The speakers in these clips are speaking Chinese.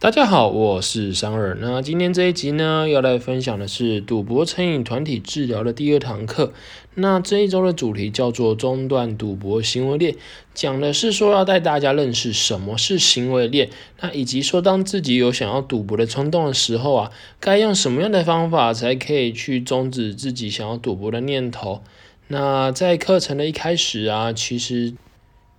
大家好，我是商尔。那今天这一集呢，要来分享的是赌博成瘾团体治疗的第二堂课。那这一周的主题叫做中断赌博行为链，讲的是说要带大家认识什么是行为链，那以及说当自己有想要赌博的冲动的时候啊，该用什么样的方法才可以去终止自己想要赌博的念头。那在课程的一开始啊，其实。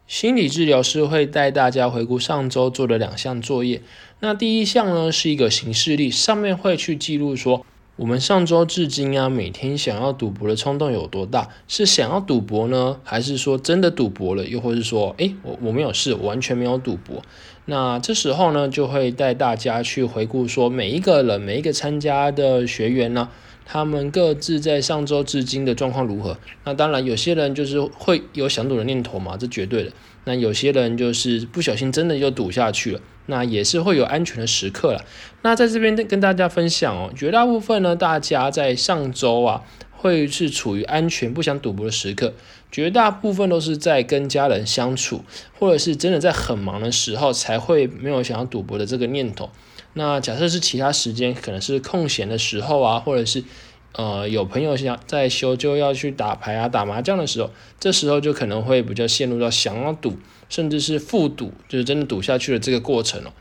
心理治疗师会带大家回顾上周做的两项作业。那第一项呢是一个形式力，上面会去记录说，我们上周至今啊，每天想要赌博的冲动有多大？是想要赌博呢，还是说真的赌博了？又或是说，诶，我我没有事，完全没有赌博。那这时候呢，就会带大家去回顾说，每一个人，每一个参加的学员呢。他们各自在上周至今的状况如何？那当然，有些人就是会有想赌的念头嘛，这绝对的。那有些人就是不小心真的就赌下去了，那也是会有安全的时刻了。那在这边跟大家分享哦，绝大部分呢，大家在上周啊，会是处于安全不想赌博的时刻，绝大部分都是在跟家人相处，或者是真的在很忙的时候才会没有想要赌博的这个念头。那假设是其他时间，可能是空闲的时候啊，或者是呃有朋友想在休就要去打牌啊、打麻将的时候，这时候就可能会比较陷入到想要赌，甚至是复赌，就是真的赌下去的这个过程哦。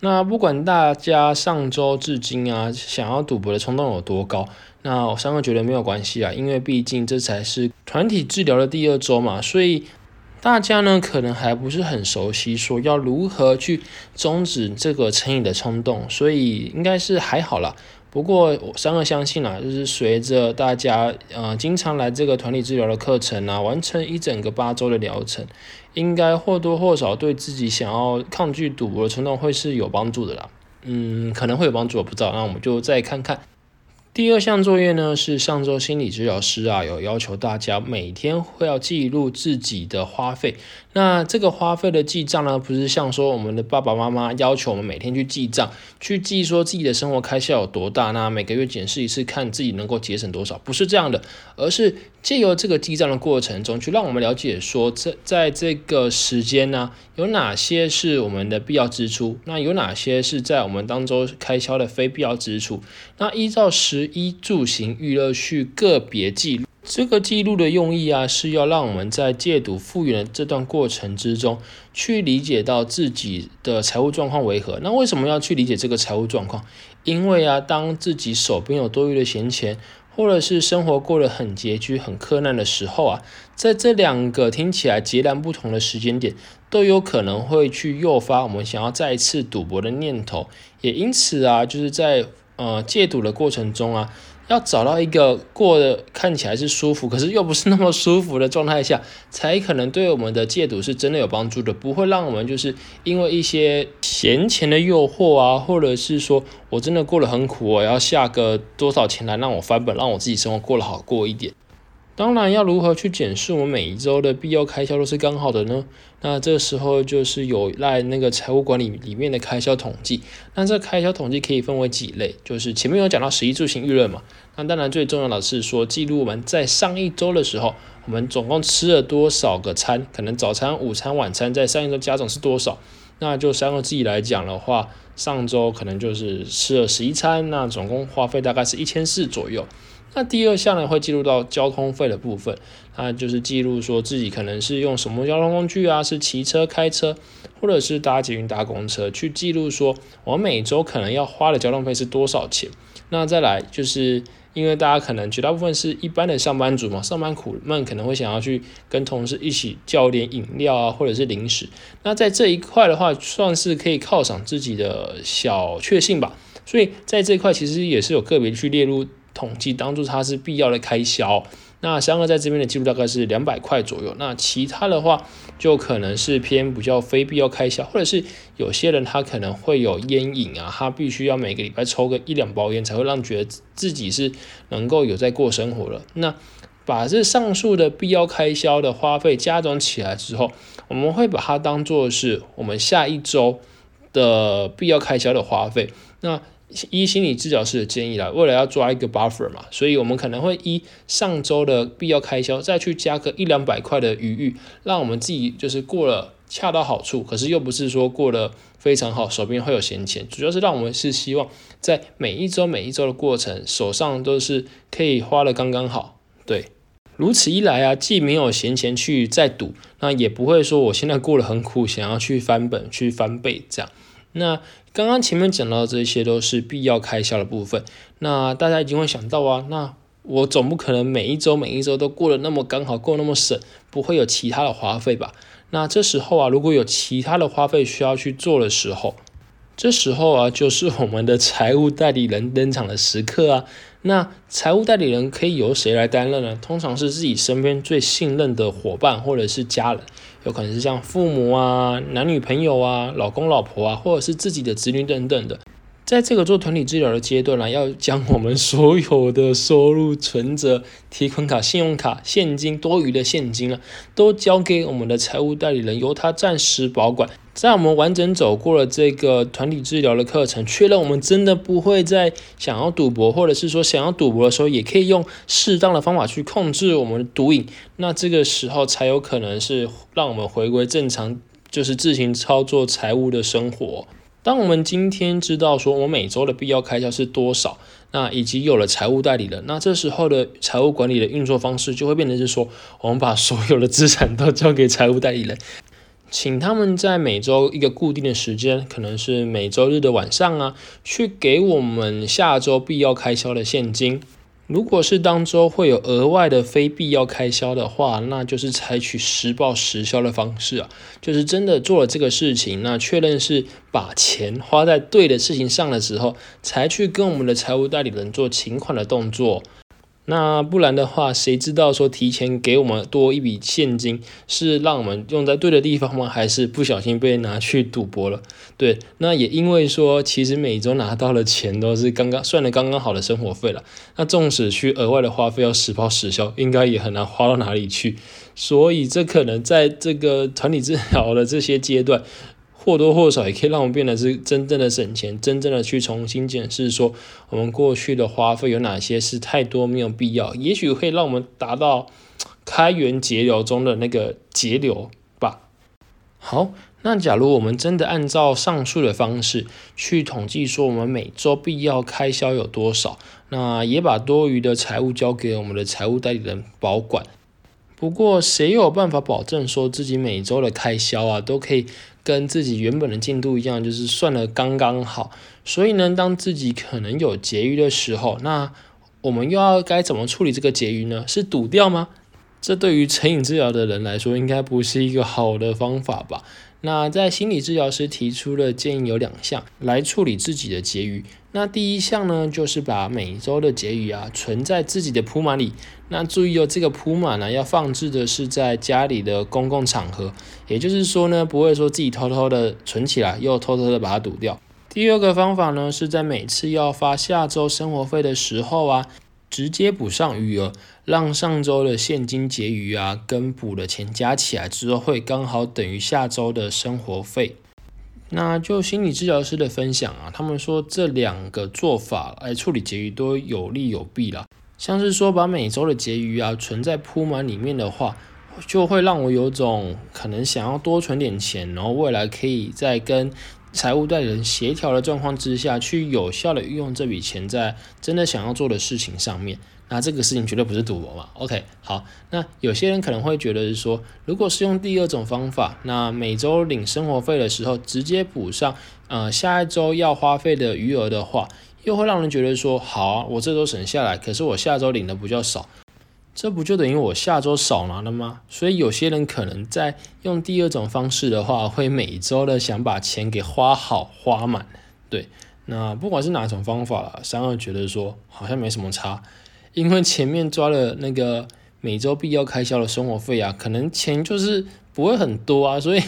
那不管大家上周至今啊，想要赌博的冲动有多高，那我三个觉得没有关系啊，因为毕竟这才是团体治疗的第二周嘛，所以。大家呢可能还不是很熟悉，说要如何去终止这个成瘾的冲动，所以应该是还好啦。不过我三个相信啊，就是随着大家呃经常来这个团体治疗的课程啊，完成一整个八周的疗程，应该或多或少对自己想要抗拒赌博的冲动会是有帮助的啦。嗯，可能会有帮助，我不知道。那我们就再看看。第二项作业呢，是上周心理治疗师啊有要求大家每天会要记录自己的花费。那这个花费的记账呢，不是像说我们的爸爸妈妈要求我们每天去记账，去记说自己的生活开销有多大，那每个月检视一次，看自己能够节省多少，不是这样的，而是借由这个记账的过程中，去让我们了解说，在在这个时间呢，有哪些是我们的必要支出，那有哪些是在我们当中开销的非必要支出，那依照食衣住行娱乐去个别记录。这个记录的用意啊，是要让我们在戒赌复原的这段过程之中，去理解到自己的财务状况为何。那为什么要去理解这个财务状况？因为啊，当自己手边有多余的闲钱，或者是生活过得很拮据、很困难的时候啊，在这两个听起来截然不同的时间点，都有可能会去诱发我们想要再次赌博的念头。也因此啊，就是在呃戒赌的过程中啊。要找到一个过得看起来是舒服，可是又不是那么舒服的状态下，才可能对我们的戒赌是真的有帮助的，不会让我们就是因为一些闲钱的诱惑啊，或者是说我真的过得很苦，我要下个多少钱来让我翻本，让我自己生活过得好过一点。当然，要如何去检视我们每一周的必要开销都是刚好的呢？那这时候就是有赖那个财务管理里面的开销统计。那这开销统计可以分为几类，就是前面有讲到十一住行预热嘛。那当然最重要的是说记录我们在上一周的时候，我们总共吃了多少个餐，可能早餐、午餐、晚餐在上一周加总是多少。那就三个自己来讲的话，上周可能就是吃了十一餐，那总共花费大概是一千四左右。那第二项呢，会记录到交通费的部分，那就是记录说自己可能是用什么交通工具啊，是骑车、开车，或者是搭捷运、搭公车，去记录说我每周可能要花的交通费是多少钱。那再来就是因为大家可能绝大部分是一般的上班族嘛，上班苦闷，可能会想要去跟同事一起叫点饮料啊，或者是零食。那在这一块的话，算是可以犒赏自己的小确幸吧。所以在这一块其实也是有个别去列入。统计当做它是必要的开销，那三个在这边的记录大概是两百块左右。那其他的话就可能是偏比较非必要开销，或者是有些人他可能会有烟瘾啊，他必须要每个礼拜抽个一两包烟才会让觉得自己是能够有在过生活了。那把这上述的必要开销的花费加总起来之后，我们会把它当做是我们下一周的必要开销的花费。那依心理治疗师的建议来，为了要抓一个 buffer 嘛，所以我们可能会依上周的必要开销，再去加个一两百块的余裕，让我们自己就是过了恰到好处，可是又不是说过得非常好，手边会有闲钱，主要是让我们是希望在每一周每一周的过程，手上都是可以花的刚刚好，对，如此一来啊，既没有闲钱去再赌，那也不会说我现在过得很苦，想要去翻本去翻倍这样。那刚刚前面讲到这些都是必要开销的部分，那大家一定会想到啊，那我总不可能每一周每一周都过得那么刚好，够那么省，不会有其他的花费吧？那这时候啊，如果有其他的花费需要去做的时候，这时候啊，就是我们的财务代理人登场的时刻啊。那财务代理人可以由谁来担任呢？通常是自己身边最信任的伙伴或者是家人，有可能是像父母啊、男女朋友啊、老公老婆啊，或者是自己的子女等等的。在这个做团体治疗的阶段呢，要将我们所有的收入、存折、提款卡、信用卡、现金、多余的现金啊，都交给我们的财务代理人，由他暂时保管。在我们完整走过了这个团体治疗的课程，确认我们真的不会再想要赌博，或者是说想要赌博的时候，也可以用适当的方法去控制我们的毒瘾。那这个时候才有可能是让我们回归正常，就是自行操作财务的生活。当我们今天知道说我每周的必要开销是多少，那以及有了财务代理人，那这时候的财务管理的运作方式就会变成是说，我们把所有的资产都交给财务代理人，请他们在每周一个固定的时间，可能是每周日的晚上啊，去给我们下周必要开销的现金。如果是当周会有额外的非必要开销的话，那就是采取实报实销的方式啊，就是真的做了这个事情，那确认是把钱花在对的事情上的时候，才去跟我们的财务代理人做请款的动作。那不然的话，谁知道说提前给我们多一笔现金是让我们用在对的地方吗？还是不小心被拿去赌博了？对，那也因为说其实每周拿到的钱都是刚刚算的刚刚好的生活费了。那纵使去额外的花费要实报实销，应该也很难花到哪里去。所以这可能在这个团体治疗的这些阶段。或多或少也可以让我们变得是真正的省钱，真正的去重新检视说我们过去的花费有哪些是太多没有必要，也许会让我们达到开源节流中的那个节流吧。好，那假如我们真的按照上述的方式去统计说我们每周必要开销有多少，那也把多余的财务交给我们的财务代理人保管。不过谁有办法保证说自己每周的开销啊都可以？跟自己原本的进度一样，就是算的刚刚好。所以呢，当自己可能有结余的时候，那我们又要该怎么处理这个结余呢？是赌掉吗？这对于成瘾治疗的人来说，应该不是一个好的方法吧？那在心理治疗师提出的建议有两项来处理自己的结余。那第一项呢，就是把每周的结余啊存在自己的铺满里。那注意哦，这个铺满呢要放置的是在家里的公共场合，也就是说呢，不会说自己偷偷的存起来，又偷偷的把它堵掉。第二个方法呢，是在每次要发下周生活费的时候啊，直接补上余额。让上周的现金结余啊，跟补的钱加起来之后，会刚好等于下周的生活费。那就心理治疗师的分享啊，他们说这两个做法来处理结余都有利有弊啦。像是说把每周的结余啊存在铺满里面的话，就会让我有种可能想要多存点钱，然后未来可以在跟财务代理人协调的状况之下去有效的运用这笔钱在真的想要做的事情上面。那这个事情绝对不是赌博嘛？OK，好，那有些人可能会觉得是说，如果是用第二种方法，那每周领生活费的时候直接补上，呃，下一周要花费的余额的话，又会让人觉得说，好啊，我这周省下来，可是我下周领的比较少，这不就等于我下周少拿了吗？所以有些人可能在用第二种方式的话，会每周的想把钱给花好花满。对，那不管是哪种方法了，三二觉得说好像没什么差。因为前面抓了那个每周必要开销的生活费啊，可能钱就是不会很多啊，所以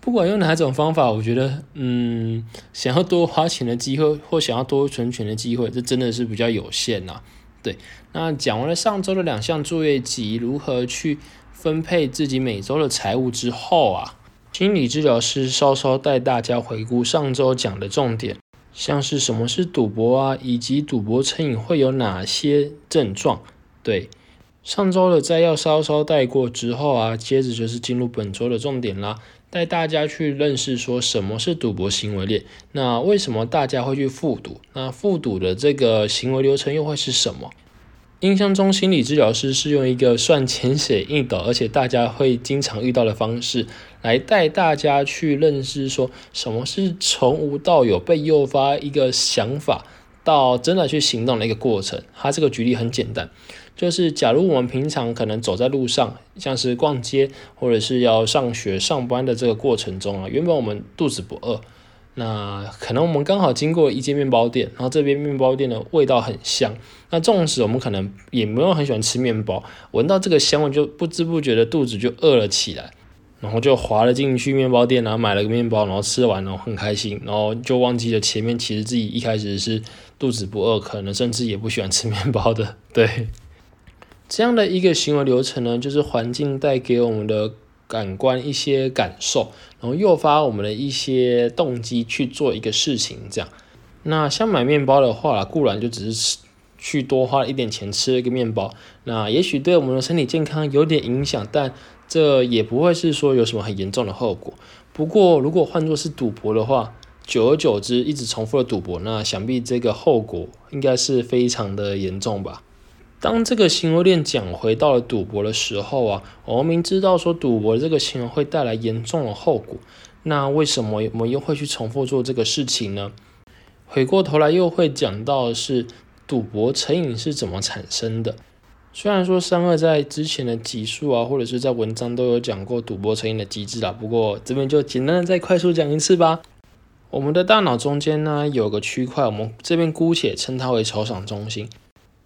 不管用哪种方法，我觉得，嗯，想要多花钱的机会或想要多存钱的机会，这真的是比较有限呐。对，那讲完了上周的两项作业及如何去分配自己每周的财务之后啊，心理治疗师稍稍带大家回顾上周讲的重点。像是什么是赌博啊，以及赌博成瘾会有哪些症状？对，上周的摘要稍稍带过之后啊，接着就是进入本周的重点啦。带大家去认识说什么是赌博行为链，那为什么大家会去复赌？那复赌的这个行为流程又会是什么？印象中，心理治疗师是用一个算浅显易懂，而且大家会经常遇到的方式，来带大家去认识说什么是从无到有被诱发一个想法，到真的去行动的一个过程。它这个举例很简单，就是假如我们平常可能走在路上，像是逛街或者是要上学上班的这个过程中啊，原本我们肚子不饿。那可能我们刚好经过一间面包店，然后这边面包店的味道很香。那纵使我们可能也没有很喜欢吃面包，闻到这个香味就不知不觉的肚子就饿了起来，然后就滑了进去面包店，然后买了个面包，然后吃完了很开心，然后就忘记了前面其实自己一开始是肚子不饿，可能甚至也不喜欢吃面包的。对，这样的一个行为流程呢，就是环境带给我们的。感官一些感受，然后诱发我们的一些动机去做一个事情，这样。那像买面包的话，固然就只是吃去多花了一点钱吃了一个面包，那也许对我们的身体健康有点影响，但这也不会是说有什么很严重的后果。不过如果换作是赌博的话，久而久之一直重复的赌博，那想必这个后果应该是非常的严重吧。当这个行为链讲回到了赌博的时候啊，我们明知道说赌博这个行为会带来严重的后果，那为什么我们又会去重复做这个事情呢？回过头来又会讲到是赌博成瘾是怎么产生的。虽然说三二在之前的集数啊，或者是在文章都有讲过赌博成瘾的机制啦，不过这边就简单的再快速讲一次吧。我们的大脑中间呢有个区块，我们这边姑且称它为酬赏中心。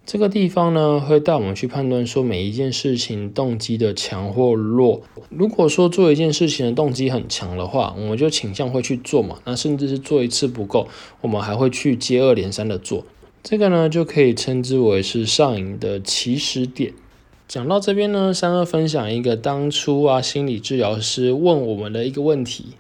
这个地方呢，会带我们去判断说每一件事情动机的强或弱。如果说做一件事情的动机很强的话，我们就倾向会去做嘛。那甚至是做一次不够，我们还会去接二连三的做。这个呢，就可以称之为是上瘾的起始点。讲到这边呢，三二分享一个当初啊，心理治疗师问我们的一个问题，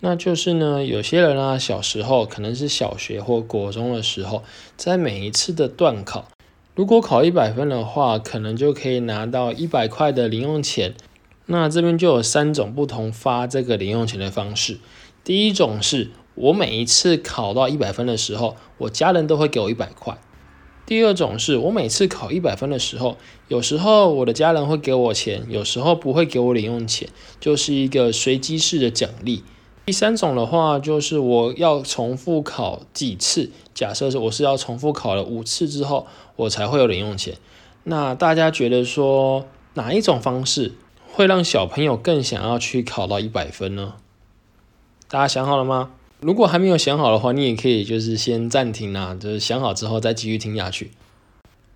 那就是呢，有些人啊，小时候可能是小学或国中的时候，在每一次的段考。如果考一百分的话，可能就可以拿到一百块的零用钱。那这边就有三种不同发这个零用钱的方式。第一种是我每一次考到一百分的时候，我家人都会给我一百块。第二种是我每次考一百分的时候，有时候我的家人会给我钱，有时候不会给我零用钱，就是一个随机式的奖励。第三种的话，就是我要重复考几次，假设是我是要重复考了五次之后，我才会有零用钱。那大家觉得说哪一种方式会让小朋友更想要去考到一百分呢？大家想好了吗？如果还没有想好的话，你也可以就是先暂停啊，就是想好之后再继续听下去。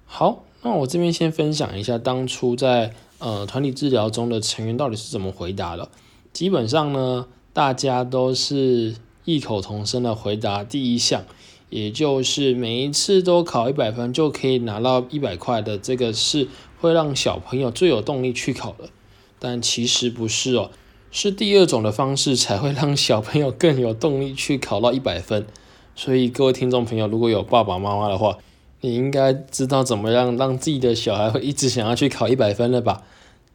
好，那我这边先分享一下当初在呃团体治疗中的成员到底是怎么回答的。基本上呢。大家都是异口同声的回答第一项，也就是每一次都考一百分就可以拿到一百块的，这个是会让小朋友最有动力去考的。但其实不是哦，是第二种的方式才会让小朋友更有动力去考到一百分。所以各位听众朋友，如果有爸爸妈妈的话，你应该知道怎么样让自己的小孩会一直想要去考一百分了吧？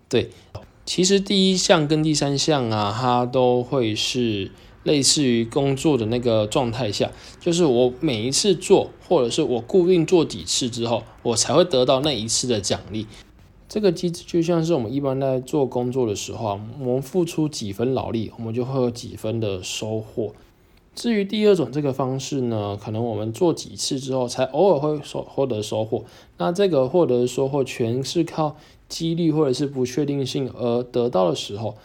对。其实第一项跟第三项啊，它都会是类似于工作的那个状态下，就是我每一次做，或者是我固定做几次之后，我才会得到那一次的奖励。这个机制就像是我们一般在做工作的时候啊，我们付出几分劳力，我们就会有几分的收获。至于第二种这个方式呢，可能我们做几次之后，才偶尔会收获得收获。那这个获得的收获全是靠。几率或者是不确定性而得到的时候，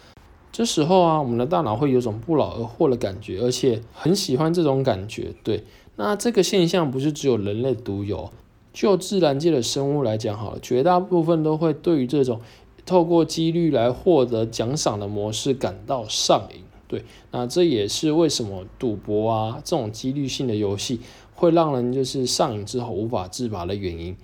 这时候啊，我们的大脑会有种不劳而获的感觉，而且很喜欢这种感觉。对，那这个现象不是只有人类独有，就自然界的生物来讲好了，绝大部分都会对于这种透过几率来获得奖赏的模式感到上瘾。对，那这也是为什么赌博啊这种几率性的游戏会让人就是上瘾之后无法自拔的原因。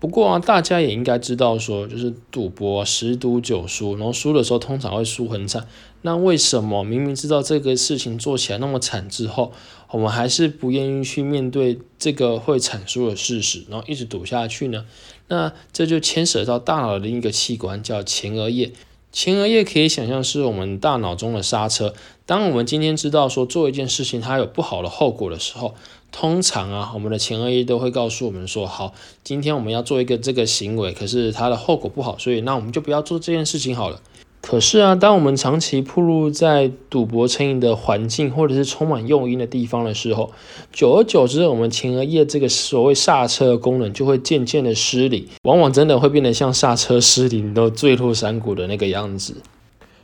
不过啊，大家也应该知道，说就是赌博十赌九输，然后输的时候通常会输很惨。那为什么明明知道这个事情做起来那么惨之后，我们还是不愿意去面对这个会惨输的事实，然后一直赌下去呢？那这就牵涉到大脑的另一个器官，叫前额叶。前额叶可以想象是我们大脑中的刹车。当我们今天知道说做一件事情它有不好的后果的时候，通常啊，我们的前额叶都会告诉我们说：好，今天我们要做一个这个行为，可是它的后果不好，所以那我们就不要做这件事情好了。可是啊，当我们长期暴露在赌博成瘾的环境，或者是充满诱因的地方的时候，久而久之，我们前额叶这个所谓刹车的功能就会渐渐的失灵，往往真的会变得像刹车失灵都坠落山谷的那个样子。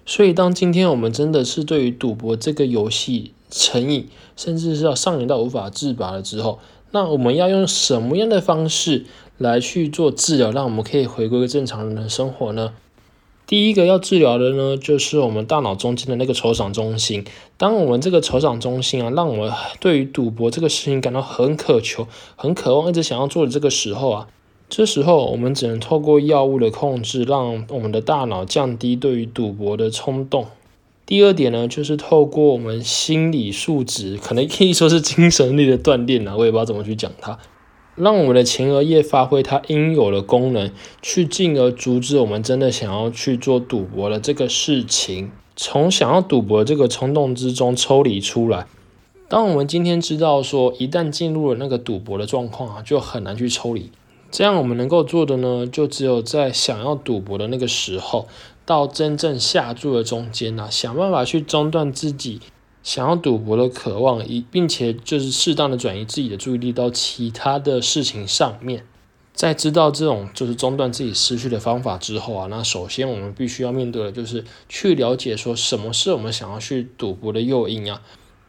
所以，当今天我们真的是对于赌博这个游戏成瘾，甚至是要上瘾到无法自拔了之后，那我们要用什么样的方式来去做治疗，让我们可以回归正常人的生活呢？第一个要治疗的呢，就是我们大脑中间的那个酬赏中心。当我们这个酬赏中心啊，让我们对于赌博这个事情感到很渴求、很渴望、一直想要做的这个时候啊，这时候我们只能透过药物的控制，让我们的大脑降低对于赌博的冲动。第二点呢，就是透过我们心理素质，可能可以说是精神力的锻炼啊，我也不知道怎么去讲它。让我们的前额叶发挥它应有的功能，去进而阻止我们真的想要去做赌博的这个事情，从想要赌博这个冲动之中抽离出来。当我们今天知道说，一旦进入了那个赌博的状况啊，就很难去抽离。这样我们能够做的呢，就只有在想要赌博的那个时候，到真正下注的中间啊，想办法去中断自己。想要赌博的渴望，一并且就是适当的转移自己的注意力到其他的事情上面。在知道这种就是中断自己失去的方法之后啊，那首先我们必须要面对的就是去了解说什么是我们想要去赌博的诱因啊。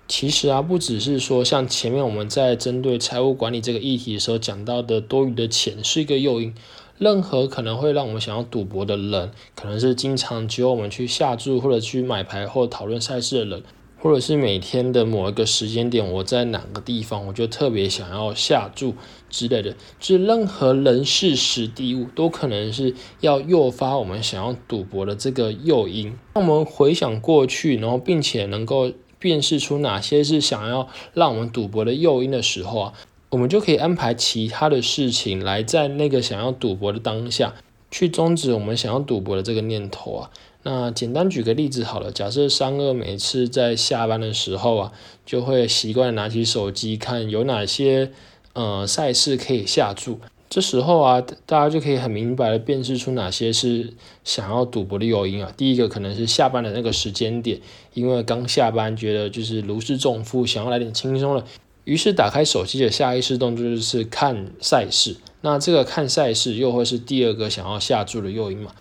其实啊，不只是说像前面我们在针对财务管理这个议题的时候讲到的多余的钱是一个诱因，任何可能会让我们想要赌博的人，可能是经常只有我们去下注或者去买牌或讨论赛事的人。或者是每天的某一个时间点，我在哪个地方，我就特别想要下注之类的，就是任何人事时地物都可能是要诱发我们想要赌博的这个诱因。那我们回想过去，然后并且能够辨识出哪些是想要让我们赌博的诱因的时候啊，我们就可以安排其他的事情来在那个想要赌博的当下，去终止我们想要赌博的这个念头啊。那简单举个例子好了，假设三二每次在下班的时候啊，就会习惯拿起手机看有哪些呃赛事可以下注。这时候啊，大家就可以很明白的辨识出哪些是想要赌博的诱因啊。第一个可能是下班的那个时间点，因为刚下班觉得就是如释重负，想要来点轻松了，于是打开手机的下意识动作就是看赛事。那这个看赛事又会是第二个想要下注的诱因嘛？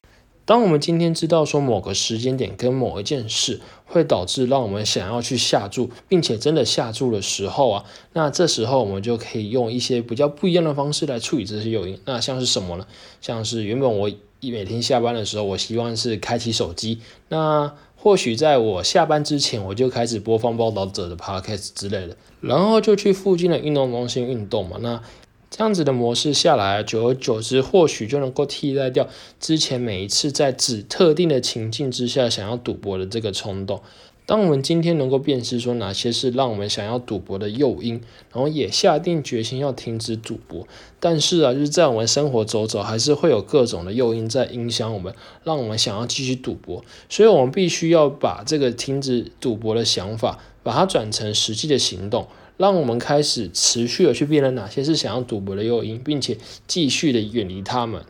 当我们今天知道说某个时间点跟某一件事会导致让我们想要去下注，并且真的下注的时候啊，那这时候我们就可以用一些比较不一样的方式来处理这些诱因。那像是什么呢？像是原本我一每天下班的时候，我希望是开启手机，那或许在我下班之前，我就开始播放报道者的 podcast 之类的，然后就去附近的运动中心运动嘛。那这样子的模式下来，久而久之，或许就能够替代掉之前每一次在只特定的情境之下想要赌博的这个冲动。当我们今天能够辨识说哪些是让我们想要赌博的诱因，然后也下定决心要停止赌博，但是啊，就是在我们生活走走，还是会有各种的诱因在影响我们，让我们想要继续赌博。所以，我们必须要把这个停止赌博的想法，把它转成实际的行动。让我们开始持续的去辨认哪些是想要赌博的诱因，并且继续的远离他们。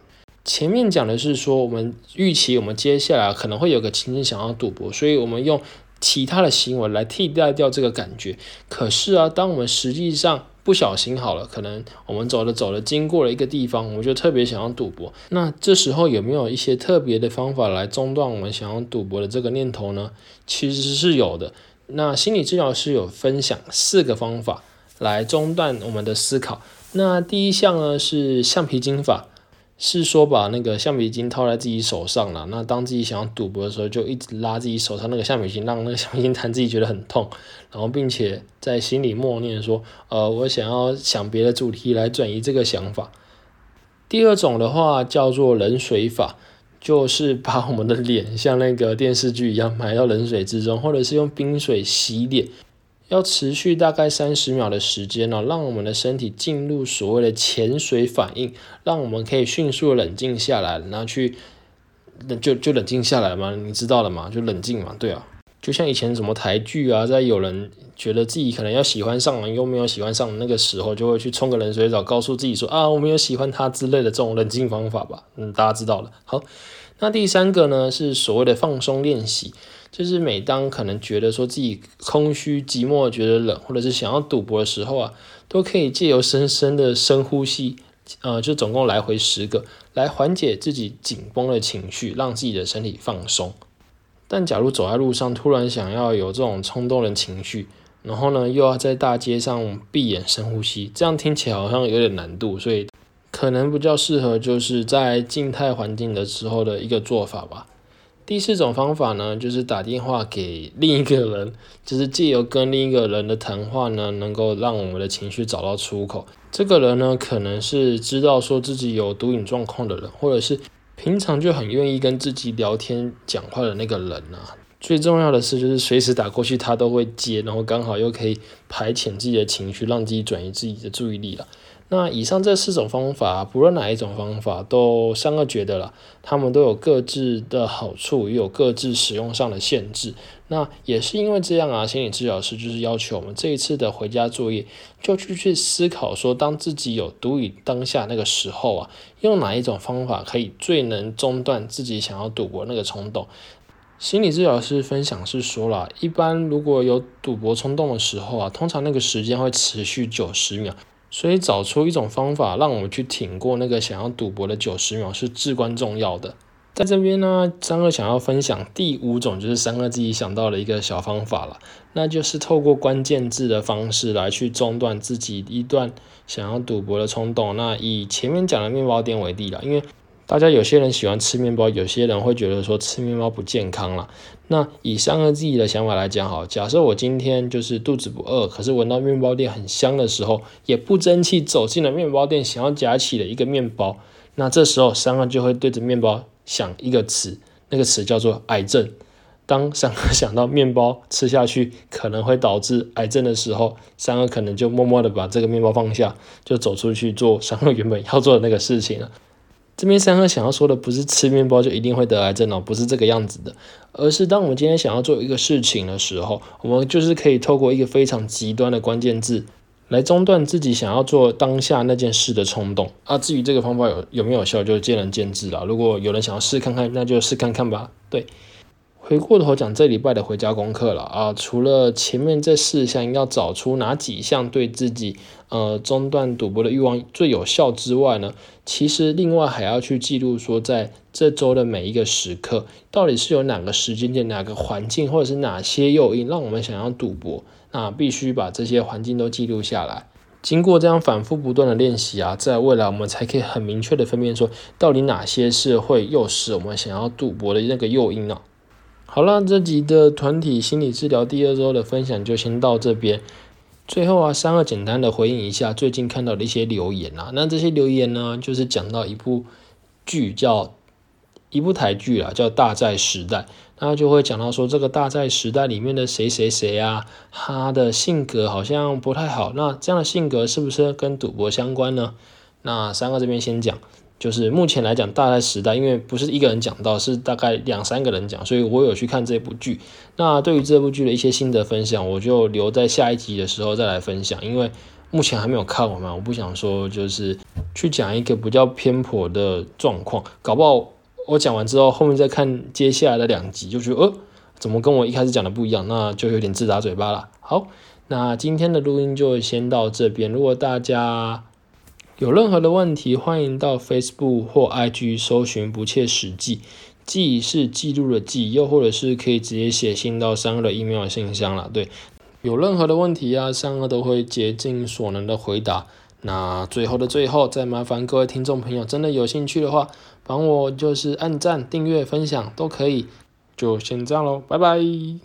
前面讲的是说，我们预期我们接下来可能会有个情景想要赌博，所以我们用其他的行为来替代掉这个感觉。可是啊，当我们实际上不小心好了，可能我们走着走着经过了一个地方，我们就特别想要赌博。那这时候有没有一些特别的方法来中断我们想要赌博的这个念头呢？其实是有的。那心理治疗师有分享四个方法来中断我们的思考。那第一项呢是橡皮筋法，是说把那个橡皮筋套在自己手上了。那当自己想要赌博的时候，就一直拉自己手上那个橡皮筋，让那个橡皮筋弹自己觉得很痛，然后并且在心里默念说：“呃，我想要想别的主题来转移这个想法。”第二种的话叫做冷水法。就是把我们的脸像那个电视剧一样埋到冷水之中，或者是用冰水洗脸，要持续大概三十秒的时间呢，让我们的身体进入所谓的潜水反应，让我们可以迅速冷静下来，然后去就就冷静下来嘛，你知道了嘛，就冷静嘛，对啊。就像以前什么台剧啊，在有人觉得自己可能要喜欢上了，又没有喜欢上那个时候，就会去冲个冷水澡，告诉自己说啊，我没有喜欢他之类的这种冷静方法吧。嗯，大家知道了。好，那第三个呢是所谓的放松练习，就是每当可能觉得说自己空虚、寂寞、觉得冷，或者是想要赌博的时候啊，都可以借由深深的深呼吸，呃，就总共来回十个，来缓解自己紧绷的情绪，让自己的身体放松。但假如走在路上，突然想要有这种冲动的情绪，然后呢，又要在大街上闭眼深呼吸，这样听起来好像有点难度，所以可能比较适合就是在静态环境的时候的一个做法吧。第四种方法呢，就是打电话给另一个人，就是借由跟另一个人的谈话呢，能够让我们的情绪找到出口。这个人呢，可能是知道说自己有毒瘾状况的人，或者是。平常就很愿意跟自己聊天讲话的那个人啊，最重要的是就是随时打过去他都会接，然后刚好又可以排遣自己的情绪，让自己转移自己的注意力了。那以上这四种方法，不论哪一种方法，都三个觉得了，他们都有各自的好处，也有各自使用上的限制。那也是因为这样啊，心理治疗师就是要求我们这一次的回家作业，就去去思考说，当自己有毒瘾当下那个时候啊，用哪一种方法可以最能中断自己想要赌博那个冲动。心理治疗师分享是说了，一般如果有赌博冲动的时候啊，通常那个时间会持续九十秒。所以找出一种方法，让我们去挺过那个想要赌博的九十秒是至关重要的。在这边呢，三哥想要分享第五种，就是三哥自己想到的一个小方法了，那就是透过关键字的方式来去中断自己一段想要赌博的冲动。那以前面讲的面包店为例了，因为。大家有些人喜欢吃面包，有些人会觉得说吃面包不健康了。那以三个自己的想法来讲，好，假设我今天就是肚子不饿，可是闻到面包店很香的时候，也不争气走进了面包店，想要夹起了一个面包。那这时候三个就会对着面包想一个词，那个词叫做癌症。当三个想到面包吃下去可能会导致癌症的时候，三个可能就默默的把这个面包放下，就走出去做三个原本要做的那个事情了。这边三哥想要说的不是吃面包就一定会得癌症哦，不是这个样子的，而是当我们今天想要做一个事情的时候，我们就是可以透过一个非常极端的关键字来中断自己想要做当下那件事的冲动啊。至于这个方法有有没有效，就见仁见智了。如果有人想要试看看，那就试看看吧。对。回过头讲这礼拜的回家功课了啊，除了前面这四项要找出哪几项对自己呃中断赌博的欲望最有效之外呢，其实另外还要去记录说在这周的每一个时刻，到底是有哪个时间点、哪个环境或者是哪些诱因让我们想要赌博，那必须把这些环境都记录下来。经过这样反复不断的练习啊，在未来我们才可以很明确的分辨说，到底哪些是会诱使我们想要赌博的那个诱因呢？好了，这集的团体心理治疗第二周的分享就先到这边。最后啊，三个简单的回应一下最近看到的一些留言啊。那这些留言呢，就是讲到一部剧叫一部台剧啊，叫《大债时代》，那就会讲到说这个《大债时代》里面的谁谁谁啊，他的性格好像不太好。那这样的性格是不是跟赌博相关呢？那三个这边先讲。就是目前来讲，大概时代，因为不是一个人讲到，是大概两三个人讲，所以我有去看这部剧。那对于这部剧的一些心得分享，我就留在下一集的时候再来分享。因为目前还没有看完嘛，我不想说就是去讲一个比较偏颇的状况，搞不好我讲完之后，后面再看接下来的两集，就觉得呃，怎么跟我一开始讲的不一样，那就有点自打嘴巴了。好，那今天的录音就先到这边。如果大家有任何的问题，欢迎到 Facebook 或 IG 搜寻“不切实际”，记是记录的记，又或者是可以直接写信到三二的 email 信箱了。对，有任何的问题啊，三二都会竭尽所能的回答。那最后的最后，再麻烦各位听众朋友，真的有兴趣的话，帮我就是按赞、订阅、分享都可以。就先这样喽，拜拜。